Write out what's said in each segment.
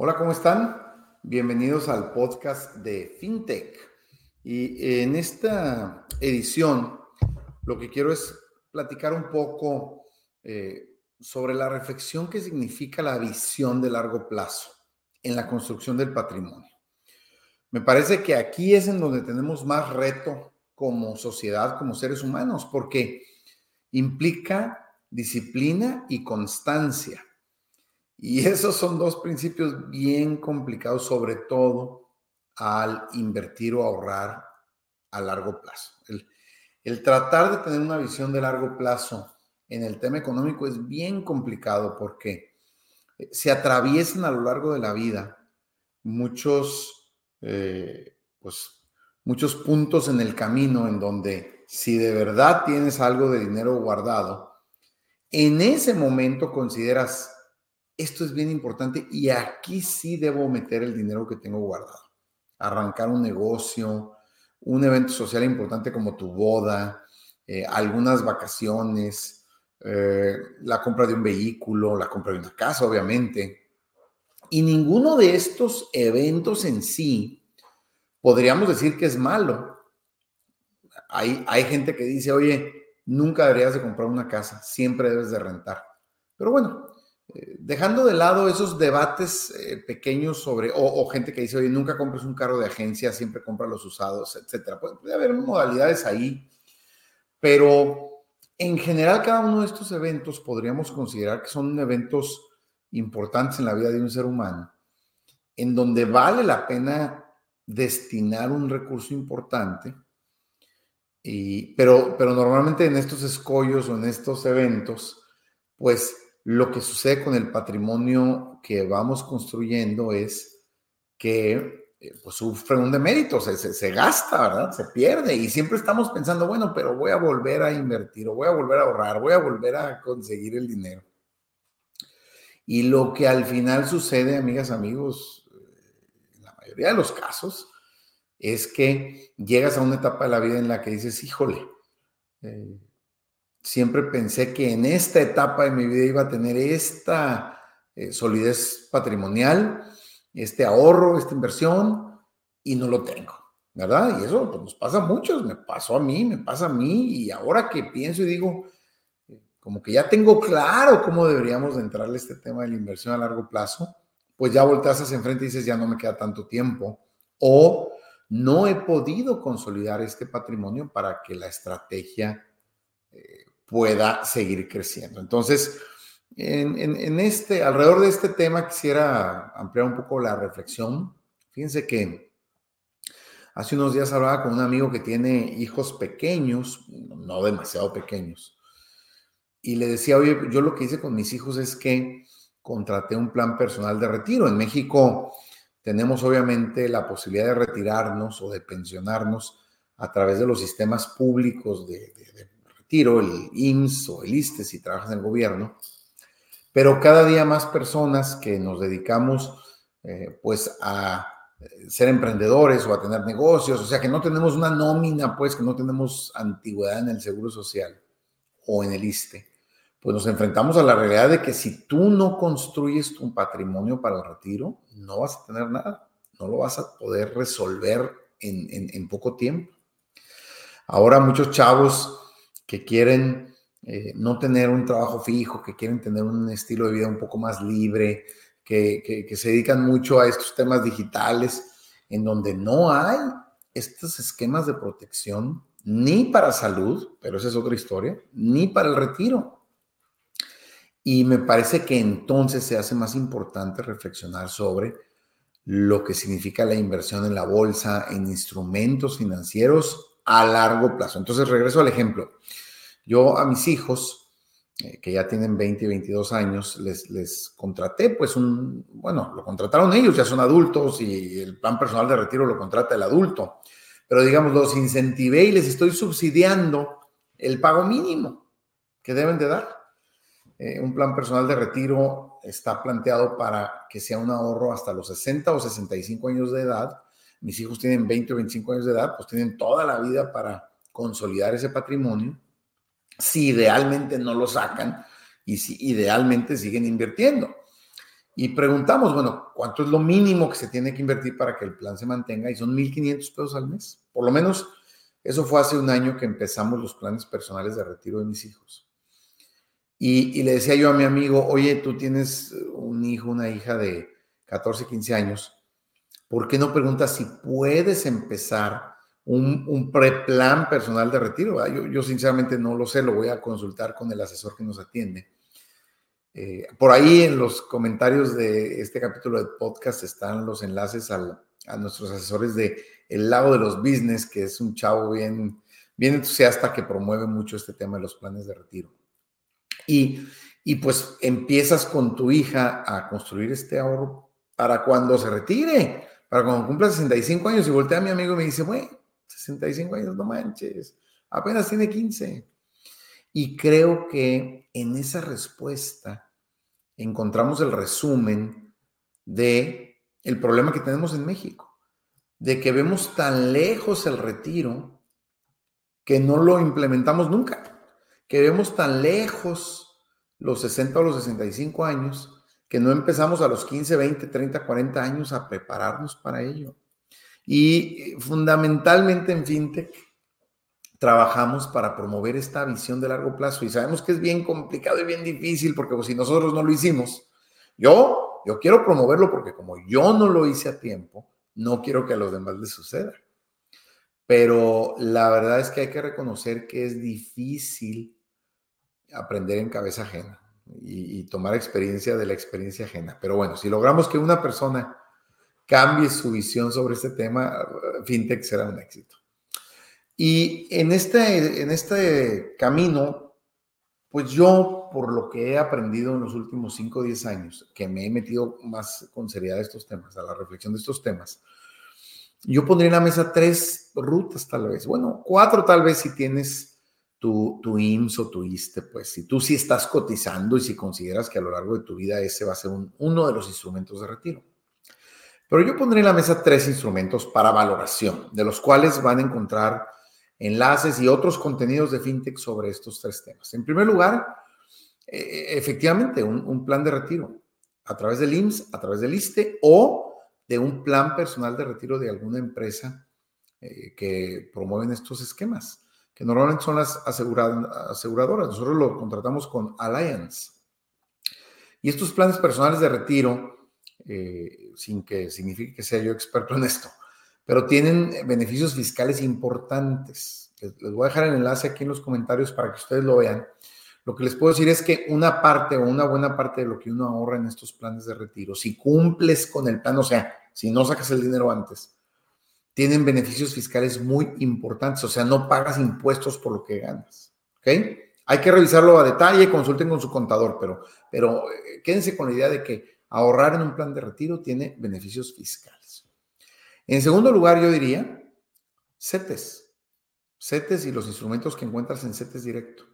Hola, ¿cómo están? Bienvenidos al podcast de FinTech. Y en esta edición lo que quiero es platicar un poco eh, sobre la reflexión que significa la visión de largo plazo en la construcción del patrimonio. Me parece que aquí es en donde tenemos más reto como sociedad, como seres humanos, porque implica disciplina y constancia. Y esos son dos principios bien complicados, sobre todo al invertir o ahorrar a largo plazo. El, tratar de tener una visión de largo plazo en el tema económico es bien complicado porque eh, se atraviesan a lo largo de la vida muchos, eh, pues, muchos puntos en el camino en donde si de verdad tienes algo de dinero guardado, en ese momento consideras esto es bien importante y aquí sí debo meter el dinero que tengo guardado. Arrancar un negocio, un evento social importante como tu boda, eh, algunas vacaciones, eh, la compra de un vehículo, la compra de una casa, obviamente. Y ninguno de estos eventos en sí podríamos decir que es malo. Hay, hay gente que dice, oye, nunca deberías de comprar una casa, siempre debes de rentar. Pero bueno, dejando de lado esos debates eh, pequeños sobre, o, gente que dice, oye, nunca compres un carro de agencia, siempre compra los usados, etcétera. Puede, haber modalidades ahí, pero en general cada uno de estos eventos podríamos considerar que son eventos importantes en la vida de un ser humano, en donde vale la pena destinar un recurso importante, y, pero, pero normalmente en estos escollos o en estos eventos, pues lo que sucede con el patrimonio que vamos construyendo es que eh, pues, sufre un demérito, se, se, gasta, ¿verdad? Se pierde y siempre estamos pensando, bueno, pero voy a volver a invertir o voy a volver a ahorrar, voy a volver a conseguir el dinero. Y lo que al final sucede, amigas, amigos, en la mayoría de los casos, es que llegas a una etapa de la vida en la que dices, híjole, eh, siempre pensé que en esta etapa de mi vida iba a tener esta eh, solidez patrimonial, este ahorro, esta inversión, y no lo tengo, ¿verdad? Y eso pues, nos pasa a muchos, me pasó a mí, me pasa a mí, y ahora que pienso y digo, como que ya tengo claro cómo deberíamos de entrarle este tema de la inversión a largo plazo, pues ya volteas hacia enfrente y dices, ya no me queda tanto tiempo, o no he podido consolidar este patrimonio para que la estrategia eh, pueda seguir creciendo. Entonces, en, este, alrededor de este tema quisiera ampliar un poco la reflexión. Fíjense que hace unos días hablaba con un amigo que tiene hijos pequeños, no demasiado pequeños, y le decía, oye, yo lo que hice con mis hijos es que contraté un plan personal de retiro. En México tenemos obviamente la posibilidad de retirarnos o de pensionarnos a través de los sistemas públicos de, de tiro, el IMSS o el ISTE si trabajas en el gobierno, pero cada día más personas que nos dedicamos eh, pues a eh, ser emprendedores o a tener negocios, o sea que no tenemos una nómina, pues que no tenemos antigüedad en el Seguro Social o en el ISTE, pues nos enfrentamos a la realidad de que si tú no construyes tu patrimonio para el retiro, no vas a tener nada, no lo vas a poder resolver en, en poco tiempo. Ahora muchos chavos que quieren eh, no tener un trabajo fijo, que quieren tener un estilo de vida un poco más libre, que, se dedican mucho a estos temas digitales, en donde no hay estos esquemas de protección ni para salud, pero esa es otra historia, ni para el retiro. Y me parece que entonces se hace más importante reflexionar sobre lo que significa la inversión en la bolsa, en instrumentos financieros a largo plazo. Entonces, regreso al ejemplo. Yo a mis hijos, eh, que ya tienen 20 y 22 años, les, les contraté, pues un, bueno, lo contrataron ellos, ya son adultos y el plan personal de retiro lo contrata el adulto. Pero digamos, los incentivé y les estoy subsidiando el pago mínimo que deben de dar. Eh, un plan personal de retiro está planteado para que sea un ahorro hasta los 60 o 65 años de edad mis hijos tienen 20 o 25 años de edad, pues tienen toda la vida para consolidar ese patrimonio, si idealmente no lo sacan y si idealmente siguen invirtiendo. y preguntamos, bueno, ¿cuánto es lo mínimo que se tiene que invertir para que el plan se mantenga? Y son 1.500 pesos al mes. Por lo menos eso fue hace un año que empezamos los planes personales de retiro de mis hijos. Y, le decía yo a mi amigo, oye, tú tienes un hijo, una hija de 14, 15 años, ¿por qué no preguntas si puedes empezar un, preplan personal de retiro? Yo, yo, sinceramente no lo sé, lo voy a consultar con el asesor que nos atiende. Eh, por ahí en los comentarios de este capítulo de podcast están los enlaces a nuestros asesores de El Lago de los Business, que es un chavo bien, entusiasta que promueve mucho este tema de los planes de retiro. Y pues empiezas con tu hija a construir este ahorro para cuando se retire, para cuando cumpla 65 años y voltea a mi amigo y me dice, bueno, 65 años, no manches, apenas tiene 15. Y creo que en esa respuesta encontramos el resumen de el problema que tenemos en México, de que vemos tan lejos el retiro que no lo implementamos nunca que vemos tan lejos los 60 o los 65 años que no empezamos a los 15, 20, 30, 40 años a prepararnos para ello. Y fundamentalmente en FinTech trabajamos para promover esta visión de largo plazo y sabemos que es bien complicado y bien difícil porque pues, si nosotros no lo hicimos, yo, yo quiero promoverlo porque como yo no lo hice a tiempo, no quiero que a los demás les suceda. Pero la verdad es que hay que reconocer que es difícil aprender en cabeza ajena y, tomar experiencia de la experiencia ajena. Pero bueno, si logramos que una persona cambie su visión sobre este tema, FinTech será un éxito. Y en este, en este camino, pues yo, por lo que he aprendido en los últimos 5 o 10 años, que me he metido más con seriedad a estos temas, a la reflexión de estos temas, yo pondría en la mesa tres rutas tal vez, bueno, cuatro tal vez si tienes tu, tu IMSS o tu ISTE, pues si tú sí estás cotizando y si consideras que a lo largo de tu vida ese va a ser uno de los instrumentos de retiro. Pero yo pondré en la mesa tres instrumentos para valoración, de los cuales van a encontrar enlaces y otros contenidos de FinTech sobre estos tres temas. En primer lugar, eh, efectivamente, un, plan de retiro a través del IMSS, a través del ISTE o de un plan personal de retiro de alguna empresa eh, que promueven estos esquemas que normalmente son las aseguradoras. Nosotros lo contratamos con Alliance. Y estos planes personales de retiro, eh, sin que signifique que sea yo experto en esto, pero tienen beneficios fiscales importantes. Les, voy a dejar el enlace aquí en los comentarios para que ustedes lo vean. Lo que les puedo decir es que una parte o una buena parte de lo que uno ahorra en estos planes de retiro, si cumples con el plan, o sea, si no sacas el dinero antes, tienen beneficios fiscales muy importantes, o sea, no pagas impuestos por lo que ganas. ¿Ok? Hay que revisarlo a detalle, consulten con su contador, pero, pero eh, quédense con la idea de que ahorrar en un plan de retiro tiene beneficios fiscales. En segundo lugar, yo diría CETES. CETES y los instrumentos que encuentras en CETES directo,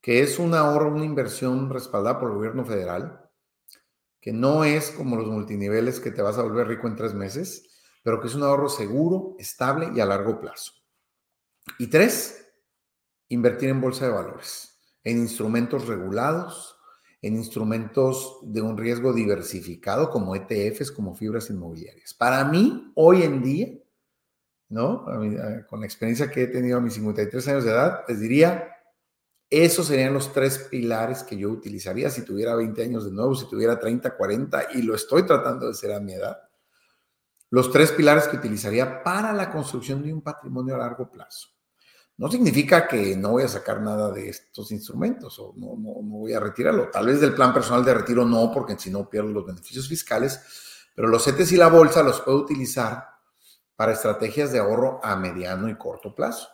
que es un ahorro, una inversión respaldada por el gobierno federal, que no es como los multiniveles que te vas a volver rico en tres meses, pero que es un ahorro seguro, estable y a largo plazo. Y tres, invertir en bolsa de valores, en instrumentos regulados, en instrumentos de un riesgo diversificado como ETFs, como fibras inmobiliarias. Para mí, hoy en día, ¿no? con la experiencia que he tenido a mis 53 años de edad, les diría, esos serían los tres pilares que yo utilizaría si tuviera 20 años de nuevo, si tuviera 30, 40, y lo estoy tratando de ser a mi edad los tres pilares que utilizaría para la construcción de un patrimonio a largo plazo. No significa que no voy a sacar nada de estos instrumentos o no, no, voy a retirarlo. Tal vez del plan personal de retiro no, porque si no pierdo los beneficios fiscales, pero los CETES y la bolsa los puedo utilizar para estrategias de ahorro a mediano y corto plazo.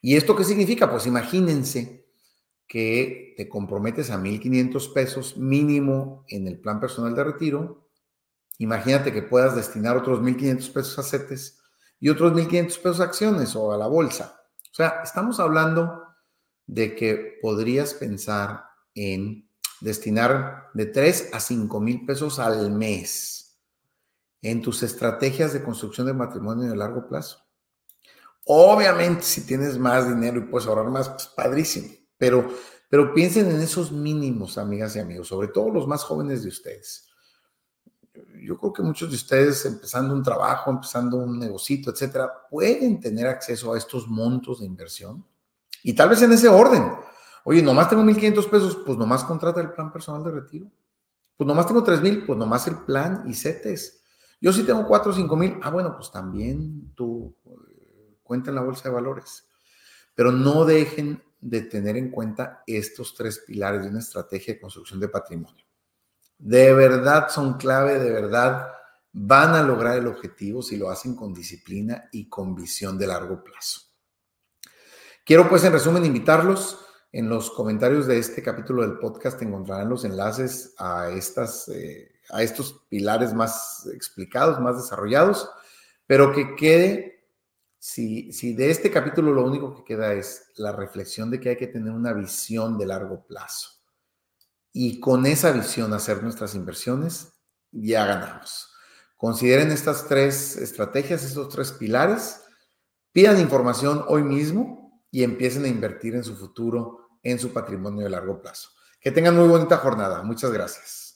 ¿Y esto qué significa? Pues imagínense que te comprometes a 1.500 pesos mínimo en el plan personal de retiro Imagínate que puedas destinar otros 1.500 pesos a CETES y otros 1.500 pesos a acciones o a la bolsa. O sea, estamos hablando de que podrías pensar en destinar de 3 a 5 mil pesos al mes en tus estrategias de construcción de matrimonio de largo plazo. Obviamente, si tienes más dinero y puedes ahorrar más, pues padrísimo. Pero Pero piensen en esos mínimos, amigas y amigos, sobre todo los más jóvenes de ustedes. Yo creo que muchos de ustedes, empezando un trabajo, empezando un negocito, etcétera, pueden tener acceso a estos montos de inversión y tal vez en ese orden. Oye, nomás tengo 1.500 pesos, pues nomás contrata el plan personal de retiro. Pues nomás tengo 3.000, pues nomás el plan y CETES. Yo sí tengo 4 o 5.000, ah, bueno, pues también tú eh, cuenta en la bolsa de valores. Pero no dejen de tener en cuenta estos tres pilares de una estrategia de construcción de patrimonio. De verdad son clave, de verdad van a lograr el objetivo si lo hacen con disciplina y con visión de largo plazo. Quiero pues en resumen invitarlos. En los comentarios de este capítulo del podcast encontrarán los enlaces a, estas, eh, a estos pilares más explicados, más desarrollados, pero que quede si, de este capítulo lo único que queda es la reflexión de que hay que tener una visión de largo plazo y con esa visión hacer nuestras inversiones, ya ganamos. Consideren estas tres estrategias, estos tres pilares, pidan información hoy mismo y empiecen a invertir en su futuro, en su patrimonio de largo plazo. Que tengan muy bonita jornada. Muchas gracias.